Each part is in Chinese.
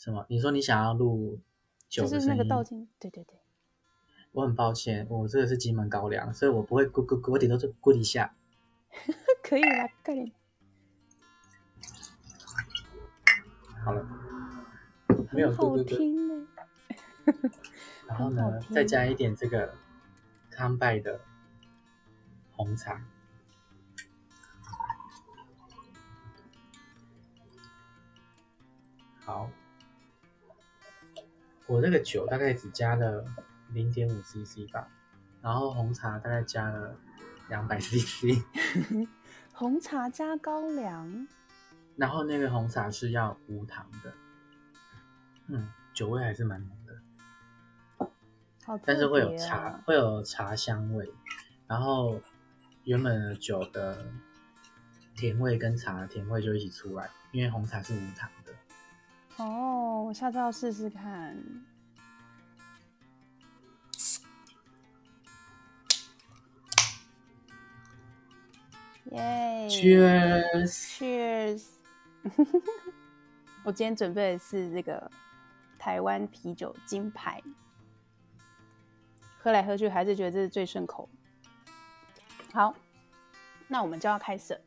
什么？你说你想要录酒的？就是那个倒进，对对对。我很抱歉，我这个是金门高粱，所以我不会咕咕咕，我顶多就咕一下。可以啦，快点。好了，没有咕咕咕。然后呢，再加一点这个康拜的红茶。好，我这个酒大概只加了零点五 CC 吧，然后红茶大概加了两百 CC。红茶加高粱，然后那个红茶是要无糖的。嗯，酒味还是蛮浓的，但是会有茶，会有茶香味，然后原本的酒的甜味跟茶的甜味就一起出来，因为红茶是无糖的。哦，我下次要试试看。耶！Cheers！Cheers！我今天准备的是这个台湾啤酒金牌，喝来喝去还是觉得这是最顺口。好，那我们就要开始了。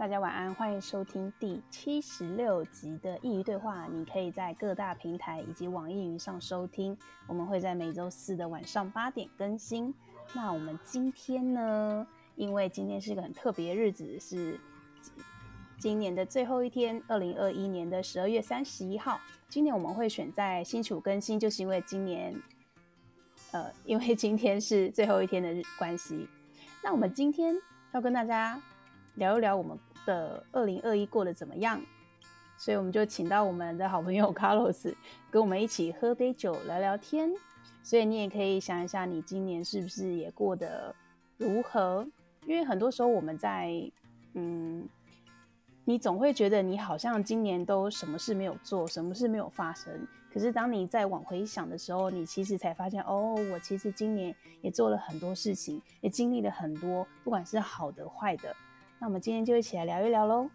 大家晚安，欢迎收听第七十六集的佾萮对话。你可以在各大平台以及网易云上收听。我们会在每周四的晚上八点更新。那我们今天呢？因为今天是一个很特别的日子，是今年的最后一天，二零二一年的十二月三十一号。今年我们会选在星期五更新，就是因为今年，呃，因为今天是最后一天的日关系。那我们今天要跟大家聊一聊我们。的二零二一过得怎么样？所以我们就请到我们的好朋友 Carlos 跟我们一起喝杯酒聊聊天。所以你也可以想一下，你今年是不是也过得如何？因为很多时候我们在，嗯，你总会觉得你好像今年都什么事没有做，什么事没有发生。可是当你再往回想的时候，你其实才发现，哦，我其实今年也做了很多事情，也经历了很多，不管是好的坏的。那我们今天就一起来聊一聊喽。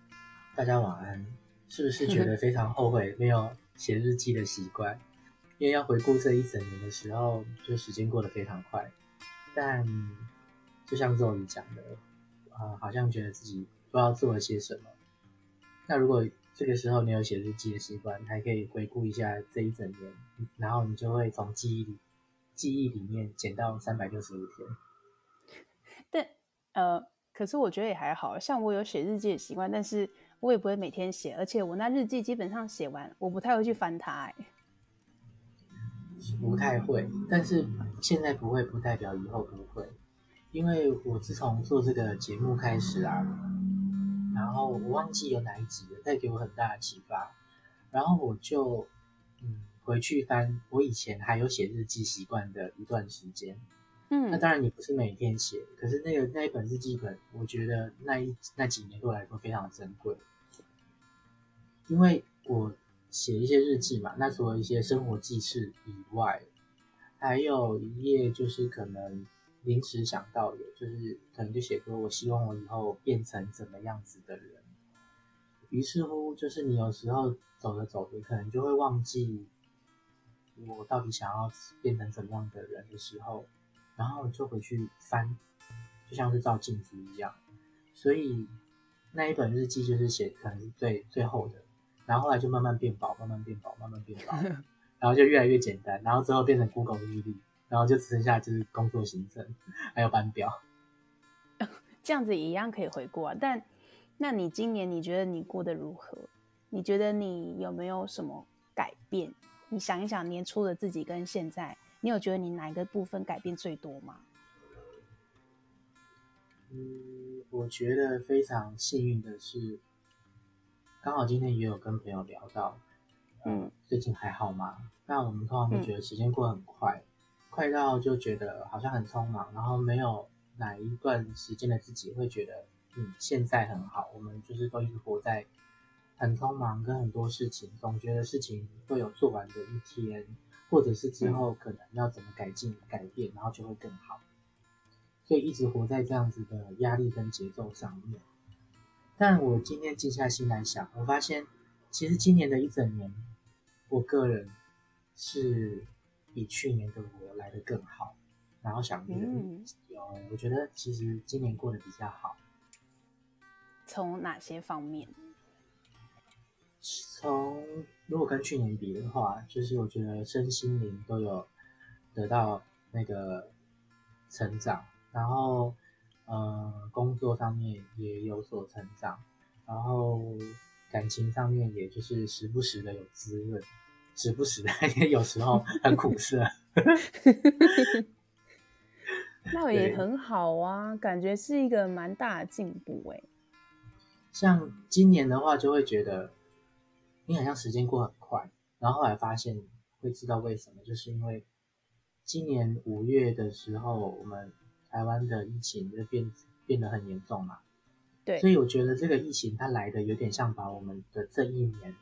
大家晚安，是不是觉得 非常后悔没有写日记的习惯？因为要回顾这一整年的时候，就时间过得非常快。但就像 Zoe 讲的，啊、呃，好像觉得自己不知道做了些什么。那如果这个时候你有写日记的习惯，还可以回顾一下这一整年，然后你就会从记忆里记忆里面减到三百六十五天。但，呃。可是我觉得也还好，像我有写日记的习惯，但是我也不会每天写，而且我那日记基本上写完，我不太会去翻它。哎，不太会，但是现在不会不代表以后不会，因为我自从做这个节目开始啊，然后我忘记有哪一集了，带给我很大的启发，然后我就嗯回去翻我以前还有写日记习惯的一段时间。嗯，那当然你不是每天写，可是那个那一本日记本，我觉得那一那几年对我来说非常珍贵，因为我写一些日记嘛，那除了一些生活记事以外，还有一页就是可能临时想到的，就是可能就写说我希望我以后变成怎么样子的人，于是乎就是你有时候走着走着，可能就会忘记我到底想要变成怎么样的人的时候。然后就回去翻，就像是照镜子一样。所以那一本日记就是写可能是最最后的，然后后来就慢慢变薄，慢慢变薄，慢慢变薄，然后就越来越简单，然后最后变成 Google 日历，然后就只剩下就是工作行程还有班表。这样子也一样可以回顾啊。但那你今年你觉得你过得如何？你觉得你有没有什么改变？你想一想年初的自己跟现在。你有觉得你哪一个部分改变最多吗？嗯，我觉得非常幸运的是，刚好今天也有跟朋友聊到，嗯，最近还好吗？那我们通常会觉得时间过得很快，嗯，快到就觉得好像很匆忙，然后没有哪一段时间的自己会觉得，嗯，现在很好。我们就是都一直活在很匆忙跟很多事情，总觉得事情会有做完的一天。或者是之后可能要怎么改进、改变，然后就会更好。所以一直活在这样子的压力跟节奏上面。但我今天静下心来想，我发现其实今年的一整年我个人是比去年的我来的更好，然后想觉得有，我觉得其实今年过得比较好。从哪些方面？从如果跟去年比的话，就是我觉得身心灵都有得到那个成长，然后呃工作上面也有所成长，然后感情上面也就是时不时的有滋润，时不时的也有时候很苦涩。那也很好啊，感觉是一个蛮大的进步哎。像今年的话，就会觉得。你好像时间过很快，然后后来发现会知道为什么，就是因为今年五月的时候，我们台湾的疫情就变变得很严重嘛。对，所以我觉得这个疫情它来的有点像把我们的这一年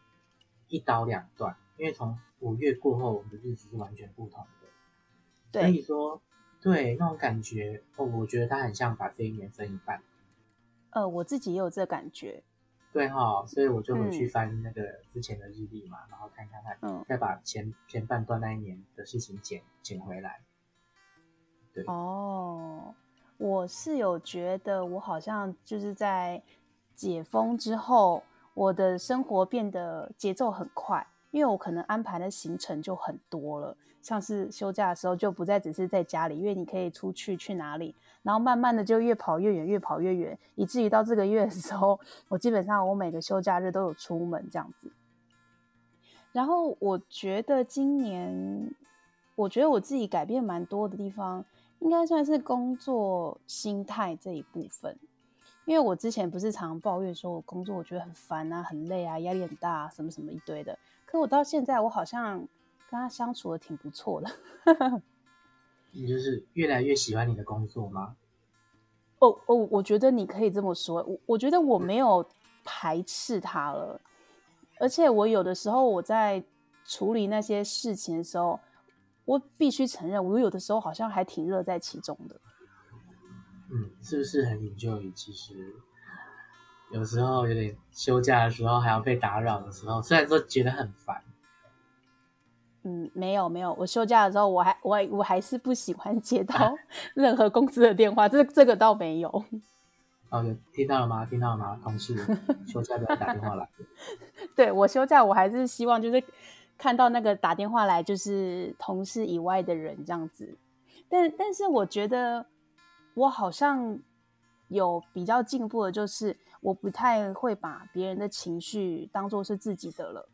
一刀两断，因为从五月过后，我们的日子是完全不同的。对，所以说，对那种感觉，哦，我觉得它很像把这一年分一半。呃，我自己也有这感觉。对哈，所以我就回去翻那个之前的日历嘛，嗯、然后看看看，再把前前半段那一年的事情捡捡回来。对。哦，我是有觉得我好像就是在解封之后，我的生活变得节奏很快，因为我可能安排的行程就很多了。像是休假的时候，就不再只是在家里，因为你可以出去去哪里，然后慢慢的就越跑越远，越跑越远，以至于到这个月的时候，我基本上我每个休假日都有出门这样子。然后我觉得今年，我觉得我自己改变蛮多的地方，应该算是工作心态这一部分，因为我之前不是常抱怨说我工作我觉得很烦啊，很累啊，压力很大啊，什么什么一堆的，可我到现在我好像。跟他相处的挺不错的，你就是越来越喜欢你的工作吗？哦哦，我觉得你可以这么说。我我觉得我没有排斥他了，而且我有的时候我在处理那些事情的时候，我必须承认，我有的时候好像还挺乐在其中的。嗯，是不是很 enjoy？其实有时候有点休假的时候还要被打扰的时候，虽然说觉得很烦。嗯，没有没有，我休假的时候，我还我我还是不喜欢接到 任何公司的电话，这这个倒没有。哦，有听到了吗？听到了吗？同事休假不要打电话来。对，我休假，我还是希望就是看到那个打电话来，就是同事以外的人这样子。但但是我觉得我好像有比较进步的，就是我不太会把别人的情绪当做是自己的了。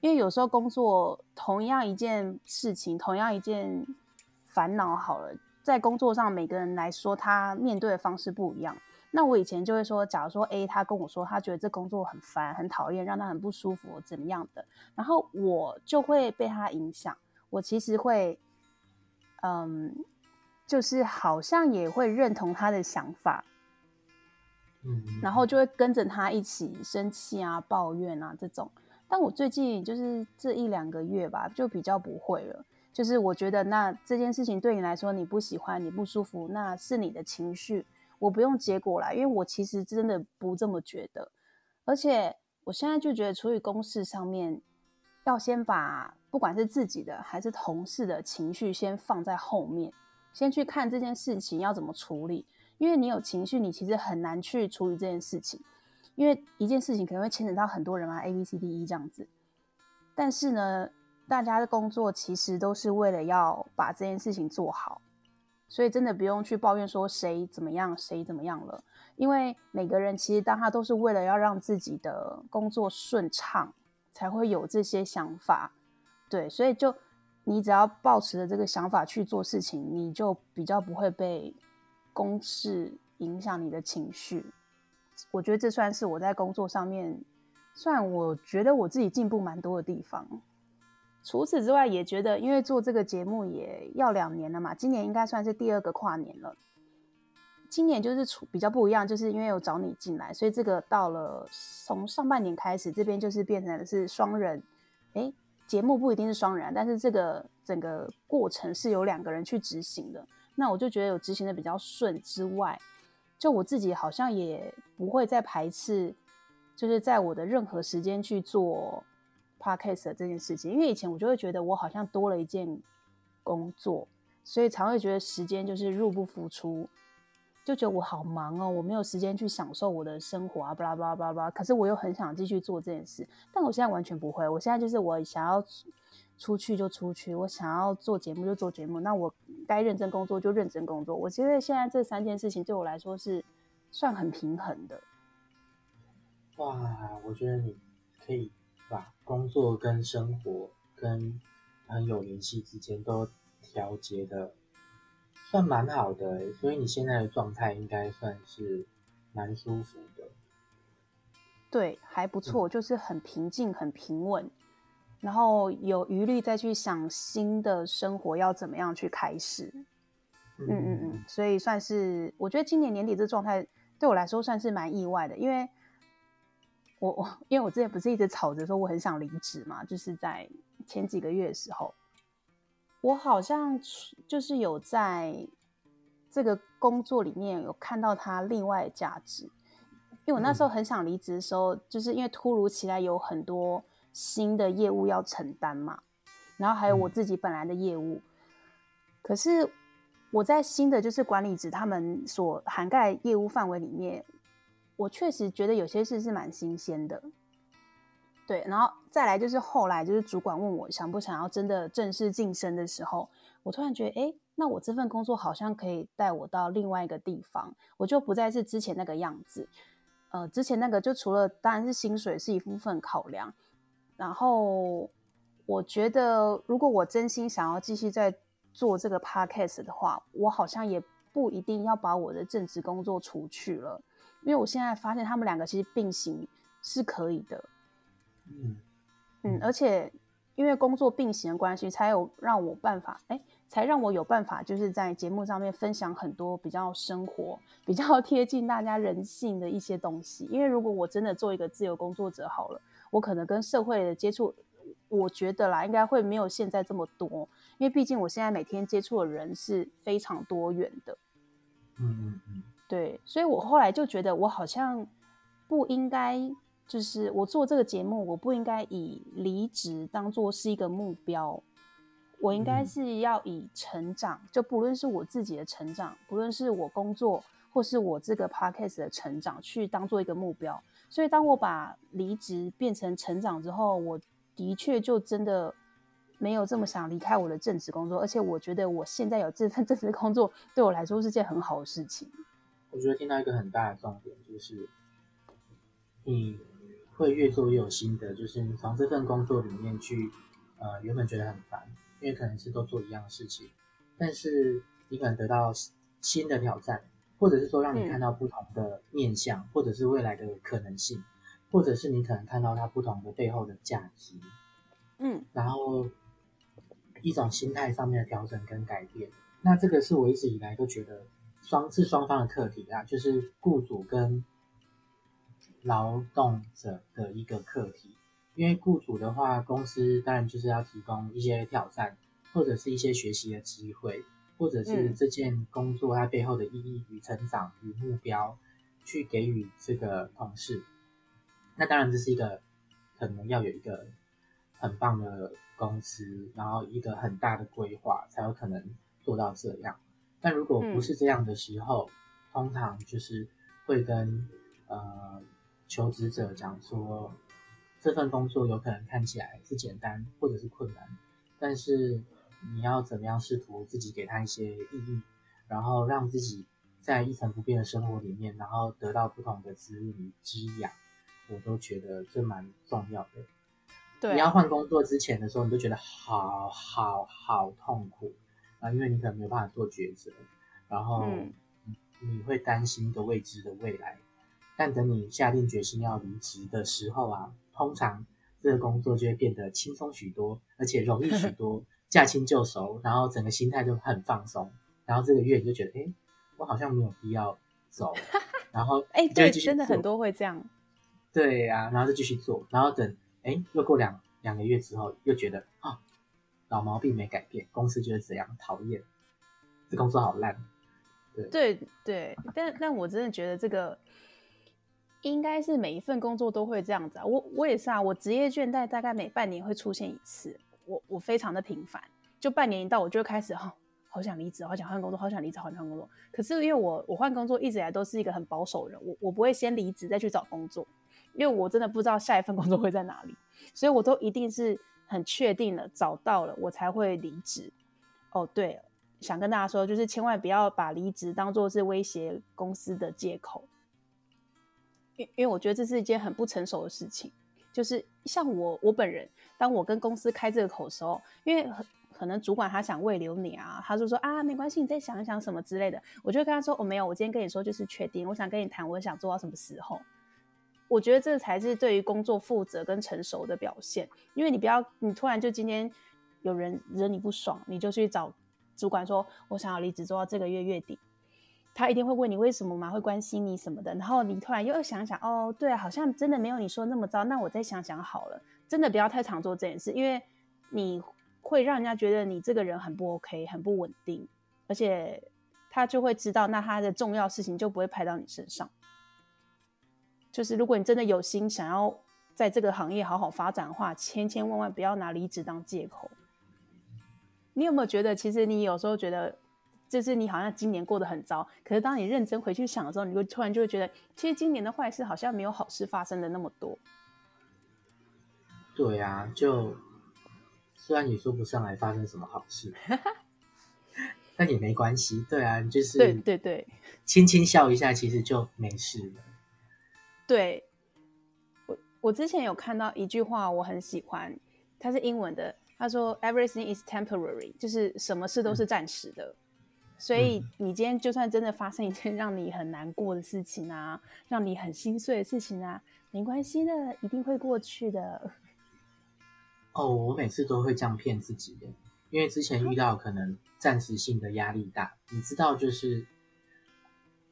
因为有时候工作同样一件事情，同样一件烦恼，好了，在工作上每个人来说，他面对的方式不一样。那我以前就会说，假如说 A 他跟我说，他觉得这工作很烦、很讨厌，让他很不舒服，怎么样的，然后我就会被他影响。我其实会，嗯，就是好像也会认同他的想法，嗯，然后就会跟着他一起生气啊、抱怨啊这种。但我最近就是这一两个月吧，就比较不会了。就是我觉得，那这件事情对你来说你不喜欢、你不舒服，那是你的情绪，我不用结果来，因为我其实真的不这么觉得。而且我现在就觉得，处理公事上面，要先把不管是自己的还是同事的情绪先放在后面，先去看这件事情要怎么处理。因为你有情绪，你其实很难去处理这件事情。因为一件事情可能会牵扯到很多人嘛，A、B、C、D、E 这样子。但是呢，大家的工作其实都是为了要把这件事情做好，所以真的不用去抱怨说谁怎么样，谁怎么样了。因为每个人其实当他都是为了要让自己的工作顺畅，才会有这些想法。对，所以就你只要抱持着这个想法去做事情，你就比较不会被公式影响你的情绪。我觉得这算是我在工作上面，算我觉得我自己进步蛮多的地方。除此之外，也觉得因为做这个节目也要两年了嘛，今年应该算是第二个跨年了。今年就是处比较不一样，就是因为有找你进来，所以这个到了从上半年开始，这边就是变成是双人。诶，节目不一定是双人，但是这个整个过程是由两个人去执行的。那我就觉得有执行的比较顺之外。就我自己好像也不会再排斥，就是在我的任何时间去做 podcast 这件事情，因为以前我就会觉得我好像多了一件工作，所以常会觉得时间就是入不敷出，就觉得我好忙哦，我没有时间去享受我的生活啊，巴拉巴拉巴拉巴拉。可是我又很想继续做这件事，但我现在完全不会，我现在就是我想要出去就出去，我想要做节目就做节目，那我该认真工作就认真工作。我觉得现在这三件事情对我来说是算很平衡的。哇，我觉得你可以把工作跟生活跟很有联系之间都调节的算蛮好的，所以你现在的状态应该算是蛮舒服的。对，还不错，嗯、就是很平静、很平稳，然后有余力再去想新的生活要怎么样去开始。嗯嗯嗯，所以算是我觉得今年年底这状态对我来说算是蛮意外的，因为。我我因为我之前不是一直吵着说我很想离职嘛，就是在前几个月的时候，我好像就是有在这个工作里面有看到它另外的价值，因为我那时候很想离职的时候，就是因为突如其来有很多新的业务要承担嘛，然后还有我自己本来的业务，可是我在新的就是管理职他们所涵盖业务范围里面。我确实觉得有些事是蛮新鲜的，对，然后再来就是后来就是主管问我想不想要真的正式晋升的时候，我突然觉得，哎，那我这份工作好像可以带我到另外一个地方，我就不再是之前那个样子。呃，之前那个就除了当然是薪水是一部分考量，然后我觉得如果我真心想要继续在做这个 podcast 的话，我好像也不一定要把我的正职工作除去了。因为我现在发现他们两个其实并行是可以的，嗯嗯，而且因为工作并行的关系，才有让我办法，哎，才让我有办法，就是在节目上面分享很多比较生活、比较 贴近大家人性的一些东西。因为如果我真的做一个自由工作者好了，我可能跟社会的接触，我觉得啦，应该会没有现在这么多，因为毕竟我现在每天接触的人是非常多元的，嗯嗯嗯。对，所以我后来就觉得，我好像不应该，就是我做这个节目，我不应该以离职当做是一个目标，我应该是要以成长，就不论是我自己的成长，不论是我工作或是我这个 podcast 的成长，去当做一个目标。所以当我把离职变成成长之后，我的确就真的没有这么想离开我的正职工作，而且我觉得我现在有这份正职工作，对我来说是件很好的事情。我觉得听到一个很大的重点，就是你会越做越有心得，就是你从这份工作里面去，呃，原本觉得很烦，因为可能是都做一样的事情，但是你可能得到新的挑战，或者是说让你看到不同的面相，嗯、或者是未来的可能性，或者是你可能看到它不同的背后的价值，嗯，然后一种心态上面的调整跟改变，那这个是我一直以来都觉得。双是双方的课题啊，就是雇主跟劳动者的一个课题。因为雇主的话，公司当然就是要提供一些挑战，或者是一些学习的机会，或者是这件工作它背后的意义与成长与目标，去给予这个同事。那当然这是一个可能要有一个很棒的公司，然后一个很大的规划，才有可能做到这样。但如果不是这样的时候，嗯、通常就是会跟呃求职者讲说，这份工作有可能看起来是简单或者是困难，但是你要怎么样试图自己给他一些意义，然后让自己在一成不变的生活里面，然后得到不同的滋润与滋养，我都觉得这蛮重要的。对，你要换工作之前的时候，你都觉得好好好痛苦。啊，因为你可能没有办法做抉择，然后你会担心一个未知的未来。但等你下定决心要离职的时候啊，通常这个工作就会变得轻松许多，而且容易许 多，驾轻就熟，然后整个心态就很放松。然后这个月你就觉得，哎，我好像没有必要走，然后哎，对，真的很多会这样。对呀、啊，然后就继续做，然后等，哎，又过两两个月之后，又觉得啊。老毛病没改变，公司就是这样讨厌，这工作好烂。对对对，但但我真的觉得这个应该是每一份工作都会这样子啊。我我也是啊，我职业倦怠大概每半年会出现一次，我我非常的频繁，就半年一到我就开始哈、好想离职，好想换工作，好想离职，好想换工作。可是因为我我换工作一直以来都是一个很保守的人，我我不会先离职再去找工作，因为我真的不知道下一份工作会在哪里，所以我都一定是很确定了找到了我才会离职。哦，对了，想跟大家说，就是千万不要把离职当做是威胁公司的借口。因因为我觉得这是一件很不成熟的事情，就是像我我本人，当我跟公司开这个口的时候，因为很可能主管他想慰留你啊，他就说啊没关系，你再想一想什么之类的，我就跟他说我、没有，我今天跟你说就是确定，我想跟你谈，我想做到什么时候，我觉得这才是对于工作负责跟成熟的表现，因为你不要你突然就今天有人惹你不爽，你就去找主管说我想要离职做到这个月月底。他一定会问你为什么嘛，会关心你什么的。然后你突然又想想，哦，对啊，好像真的没有你说那么糟。那我再想想好了，真的不要太常做这件事，因为你会让人家觉得你这个人很不 OK，很不稳定，而且他就会知道，那他的重要事情就不会拍到你身上。就是如果你真的有心想要在这个行业好好发展的话，千千万万不要拿离职当借口。你有没有觉得，其实你有时候觉得？就是你好像今年过得很糟，可是当你认真回去想的时候，你会突然就会觉得，其实今年的坏事好像没有好事发生的那么多。对啊，就虽然你说不上来发生什么好事，但也没关系。对啊，就是对对对，轻轻笑一下，其实就没事了。对，我我之前有看到一句话，我很喜欢，它是英文的，他说 “Everything is temporary”，就是什么事都是暂时的。嗯所以你今天就算真的发生一件让你很难过的事情啊，让你很心碎的事情啊，没关系的，一定会过去的。哦，我每次都会这样骗自己的，因为之前遇到可能暂时性的压力大，你知道，就是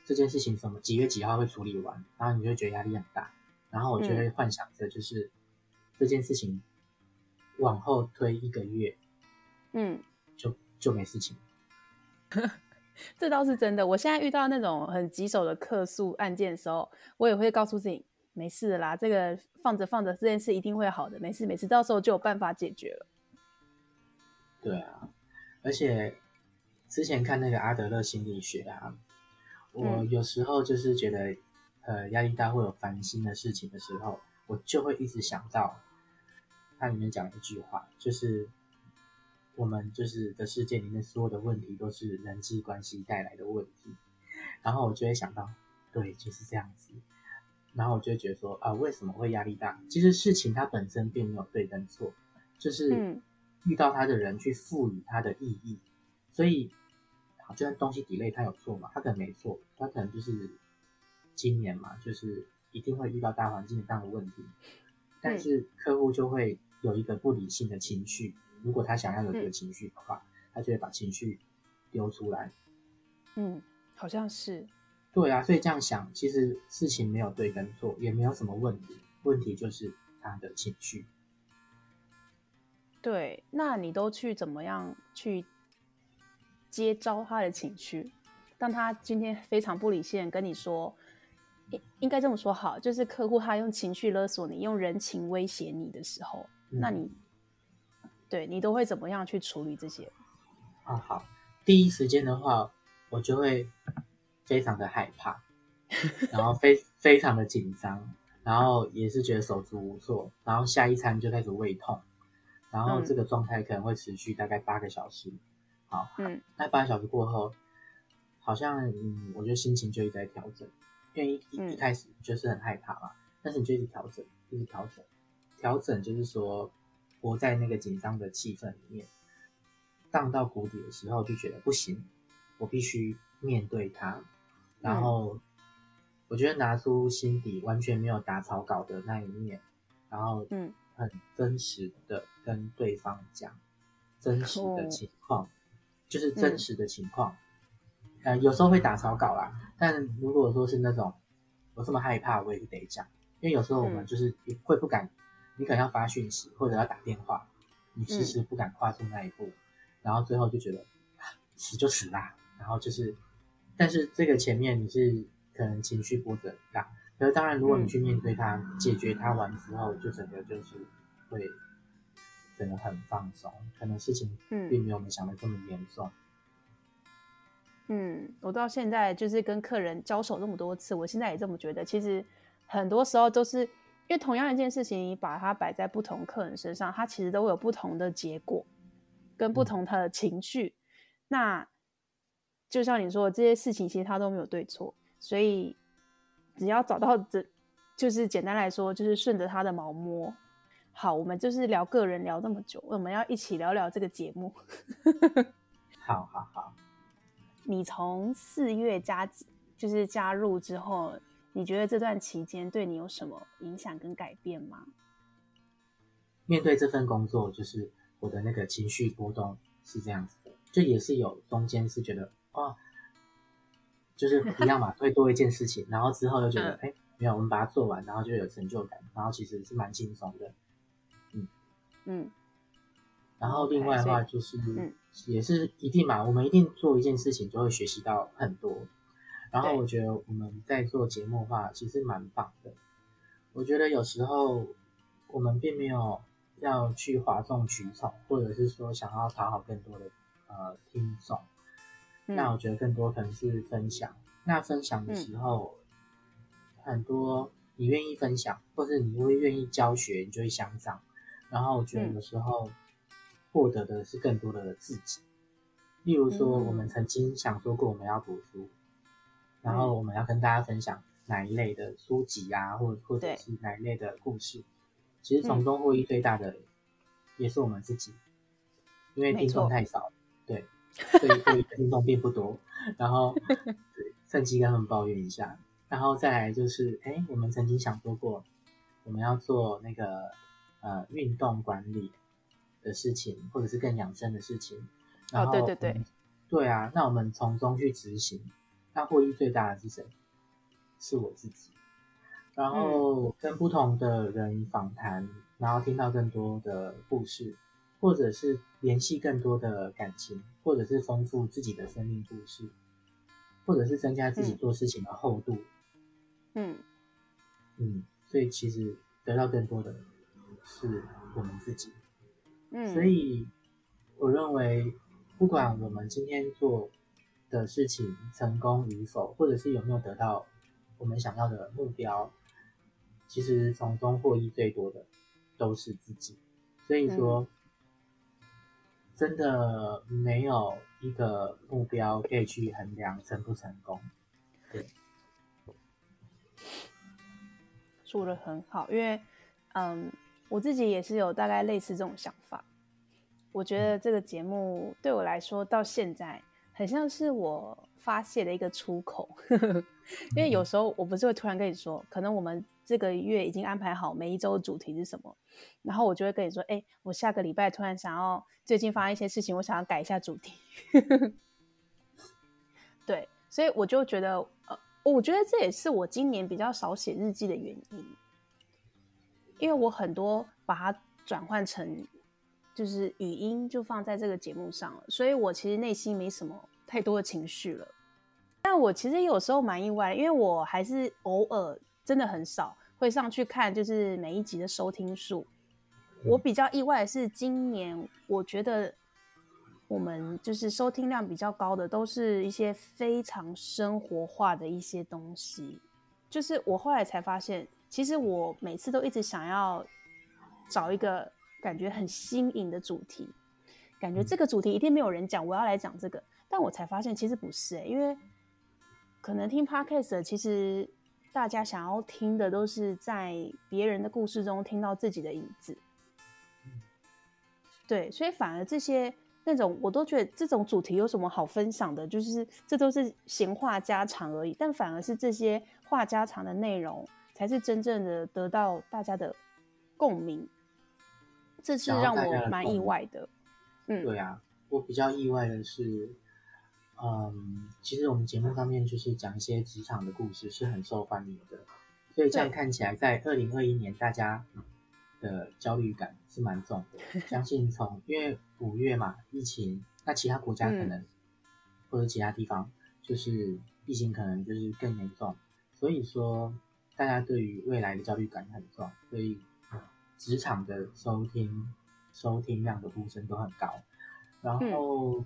这件事情什么几月几号会处理完，然后你就觉得压力很大，然后我就会幻想着就是这件事情往后推一个月，嗯，就就没事情。这倒是真的。我现在遇到那种很棘手的客诉案件的时候，我也会告诉自己没事啦，这个放着放着，这件事一定会好的，没事没事，到时候就有办法解决了。对啊，而且之前看那个阿德勒心理学啊，我有时候就是觉得，嗯、呃，压力大会有烦心的事情的时候，我就会一直想到它里面讲一句话，就是。我们就是的世界里面所有的问题都是人际关系带来的问题，然后我就会想到，对，就是这样子，然后我就会觉得说啊，为什么会压力大？其实事情它本身并没有对跟错，就是遇到它的人去赋予它的意义，所以好，就算东西 delay 它有错嘛，它可能没错，它可能就是今年嘛，就是一定会遇到大环境上的问题，但是客户就会有一个不理性的情绪。如果他想要有这个情绪的话，嗯，他就会把情绪丢出来。嗯，好像是。对啊，所以这样想，其实事情没有对跟错，也没有什么问题，问题就是他的情绪。对，那你都去怎么样去接招他的情绪？当他今天非常不理性跟你说，应应该这么说好，就是客户他用情绪勒索你，用人情威胁你的时候，嗯，那你。对，你都会怎么样去处理这些？啊，好，第一时间的话，我就会非常的害怕，然后非非常的紧张，然后也是觉得手足无措，然后下一餐就开始胃痛，然后这个状态可能会持续大概八个小时。好，嗯，那八个小时过后，好像嗯，我觉得心情就一直在调整，因为一一一开始就是很害怕嘛，但是你就一直调整，一直调整，调整就是说。活在那个紧张的气氛里面，荡到谷底的时候，就觉得不行，我必须面对它。然后，我觉得拿出心底完全没有打草稿的那一面，然后，嗯，很真实的跟对方讲真实的情况，就是真实的情况。呃，有时候会打草稿啦，但如果说是那种我这么害怕，我也是得讲，因为有时候我们就是会不敢。你可能要发讯息或者要打电话，你迟迟不敢跨出那一步，嗯、然后最后就觉得死就死啦。然后就是，但是这个前面你是可能情绪波折很大，可是当然，如果你去面对它、嗯、解决它完之后，就整个就是会真的很放松，可能事情并没有我们想的这么严重。嗯，我到现在就是跟客人交手这么多次，我现在也这么觉得。其实很多时候都是因为同样一件事情，你把它摆在不同客人身上，它其实都会有不同的结果跟不同他的情绪。嗯、那就像你说的，这些事情其实它都没有对错，所以。只要找到这，就是简单来说，就是顺着他的毛摸。好，我们就是聊个人聊这么久，我们要一起聊聊这个节目。好好好。你从四月加就是加入之后，你觉得这段期间对你有什么影响跟改变吗？面对这份工作，就是我的那个情绪波动是这样子的，就也是有中间是觉得哦。就是一样嘛，会多一件事情，然后之后又觉得，哎、嗯，没有，我们把它做完，然后就有成就感，然后其实是蛮轻松的，嗯嗯。然后另外的话就是，嗯、也是一定嘛，我们一定做一件事情就会学习到很多。然后我觉得我们在做节目的话，其实蛮棒的。我觉得有时候我们并没有要去哗众取宠，或者是说想要讨好更多的呃听众。那我觉得更多可能是分享。那分享的时候，嗯、很多你愿意分享，或是你会愿意教学，你就会相长。然后我觉得有时候获得的是更多的自己。例如说，我们曾经想说过我们要读书，然后我们要跟大家分享哪一类的书籍啊，或者或者是哪一类的故事。其实从中获益最大的也是我们自己，因为听众太少，对。所以，听众并不多，然后 对，趁机跟他们抱怨一下，然后再来就是，哎，我们曾经想说过，我们要做那个呃运动管理的事情，或者是更养生的事情，然后、哦、对对对，对啊，那我们从中去执行，那获益最大的是谁？是我自己，然后跟不同的人访谈，然后听到更多的故事。或者是联系更多的感情，或者是丰富自己的生命故事，或者是增加自己做事情的厚度。嗯嗯，所以其实得到更多的是我们自己。嗯，所以我认为，不管我们今天做的事情成功与否，或者是有没有得到我们想要的目标，其实从中获益最多的都是自己。所以说。嗯真的没有一个目标可以去衡量成不成功。对，说的很好，因为嗯，我自己也是有大概类似这种想法。我觉得这个节目对我来说，到现在很像是我发泄的一个出口。因为有时候我不是会突然跟你说，可能我们。这个月已经安排好每一周的主题是什么，然后我就会跟你说，哎，我下个礼拜突然想要，最近发生一些事情，我想要改一下主题。对，所以我就觉得，呃，我觉得这也是我今年比较少写日记的原因，因为我很多把它转换成就是语音，就放在这个节目上了，所以我其实内心没什么太多的情绪了。但我其实有时候蛮意外，因为我还是偶尔。真的很少会上去看，就是每一集的收听数。我比较意外的是，今年我觉得我们就是收听量比较高的，都是一些非常生活化的一些东西。就是我后来才发现，其实我每次都一直想要找一个感觉很新颖的主题，感觉这个主题一定没有人讲，我要来讲这个。但我才发现，其实不是欸，因为可能听 Podcast 的其实。大家想要听的都是在别人的故事中听到自己的影子，对，所以反而这些那种我都觉得这种主题有什么好分享的？就是这都是闲话家常而已。但反而是这些话家常的内容，才是真正的得到大家的共鸣。这是让我蛮意外的。嗯，对啊，我比较意外的是。嗯，其实我们节目上面就是讲一些职场的故事，是很受欢迎的。所以这样看起来，在二零二一年，大家的焦虑感是蛮重的。相信从因为五月嘛，疫情，那其他国家可能、嗯、或者其他地方，就是疫情可能就是更严重。所以说，大家对于未来的焦虑感很重，所以职场的收听收听量的呼声都很高。然后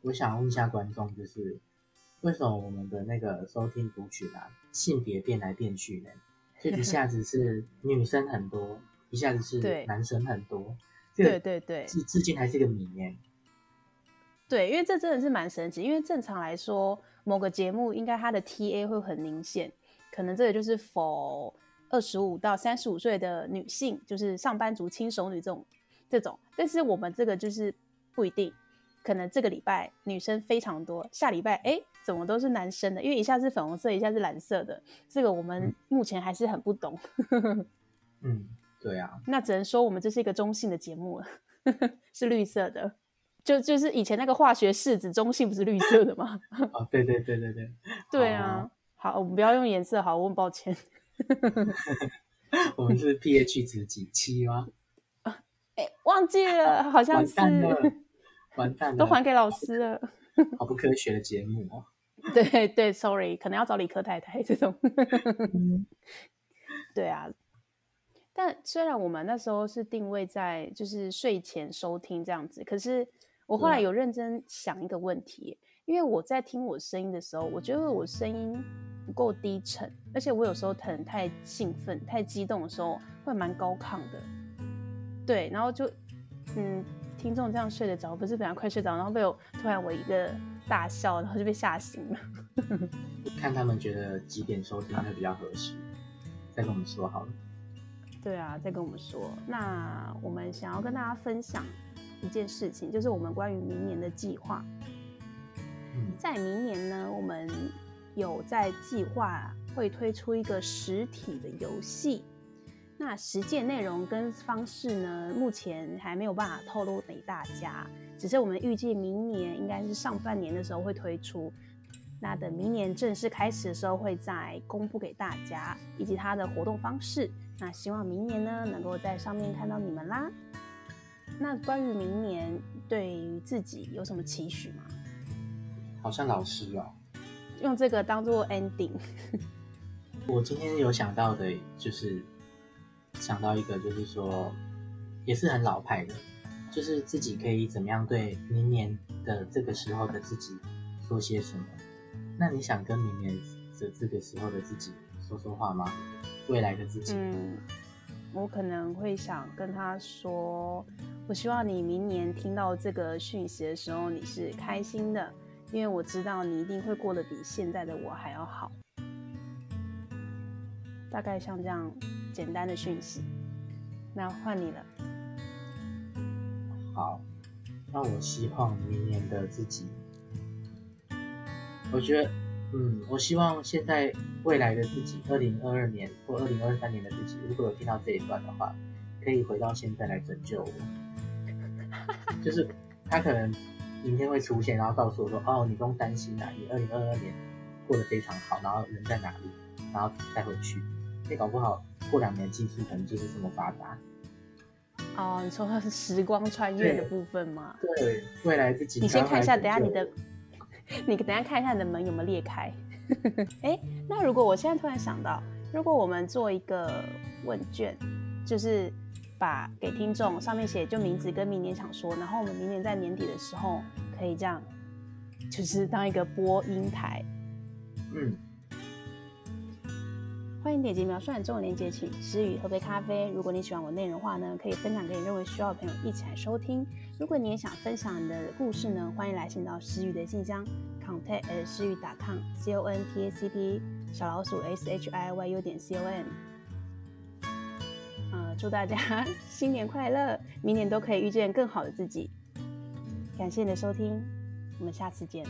我想问一下观众，就是为什么我们的那个收听族群啊，性别变来变去呢？就一下子是 女生很多，一下子是男生很多。对对对，至至今还是一个谜耶。对，因为这真的是蛮神奇。因为正常来说，某个节目应该它的 TA 会很明显，可能这个就是 for 二十五到三十五岁的女性，就是上班族、轻熟女这种这种。但是我们这个就是不一定，可能这个礼拜女生非常多，下礼拜哎怎么都是男生的？因为一下是粉红色，一下是蓝色的，这个我们目前还是很不懂。嗯，对啊，那只能说我们这是一个中性的节目了，是绿色的。就就是以前那个化学式子中性不是绿色的吗？哦，对对对对对，对啊，好，我们不要用颜色，好，我很抱歉。我们是 pH 值几七吗？哎，忘记了，好像是。完蛋了，完蛋了，都还给老师了。好不科学的节目哦。对对，sorry，可能要找理科太太这种。对啊。但虽然我们那时候是定位在就是睡前收听这样子，可是我后来有认真想一个问题，因为我在听我声音的时候，我觉得我声音不够低沉，而且我有时候可能太兴奋、太激动的时候会蛮高亢的，对，然后就嗯，听众这样睡得着，不是本来快睡着，然后被我突然我一个大笑，然后就被吓醒了。看他们觉得几点收听会比较合适，再跟我们说好了。对啊，再跟我们说。那我们想要跟大家分享一件事情，就是我们关于明年的计划。在明年呢，我们有在计划会推出一个实体的游戏。那实践内容跟方式呢，目前还没有办法透露给大家，只是我们预计明年应该是上半年的时候会推出。那等明年正式开始的时候，会再公布给大家以及它的活动方式。那希望明年呢，能够在上面看到你们啦。那关于明年，对于自己有什么期许吗？好像老师哦，用这个当做 ending。我今天有想到的，就是想到一个，就是说，也是很老派的，就是自己可以怎么样对明年的这个时候的自己说些什么。那你想跟明年的这个时候的自己说说话吗？未来的自己，嗯，我可能会想跟他说，我希望你明年听到这个讯息的时候，你是开心的，因为我知道你一定会过得比现在的我还要好。大概像这样简单的讯息，那换你了。好，那我希望明年的自己。我觉得，嗯，我希望现在未来的自己，二零二二年或二零二三年的自己，如果有听到这一段的话，可以回到现在来拯救我。就是他可能明天会出现，然后告诉我说：“哦，你不用担心啊，你二零二二年过得非常好，然后人在哪里，然后再回去。你搞不好过两年技术可能就是这么发达。”哦，你说时光穿越的部分吗？对，对，未来自己。你先看一下，等下你的。你等一下看一下你的门有没有裂开。哎，那如果我现在突然想到，如果我们做一个问卷，就是把给听众上面写就名字跟明年想说，然后我们明年在年底的时候可以这样，就是当一个播音台。嗯。欢迎点击描述栏中文链接，请诗雨喝杯咖啡。如果你喜欢我内容的话呢，可以分享给你认为需要的朋友一起来收听。如果你也想分享你的故事呢，欢迎来信到诗雨的信箱，contact@ 诗雨打 com，c o n t a c p 小老鼠 s h i y u 点 c o m。祝大家 新年快乐，明年都可以遇见更好的自己。感谢你的收听，我们下次见。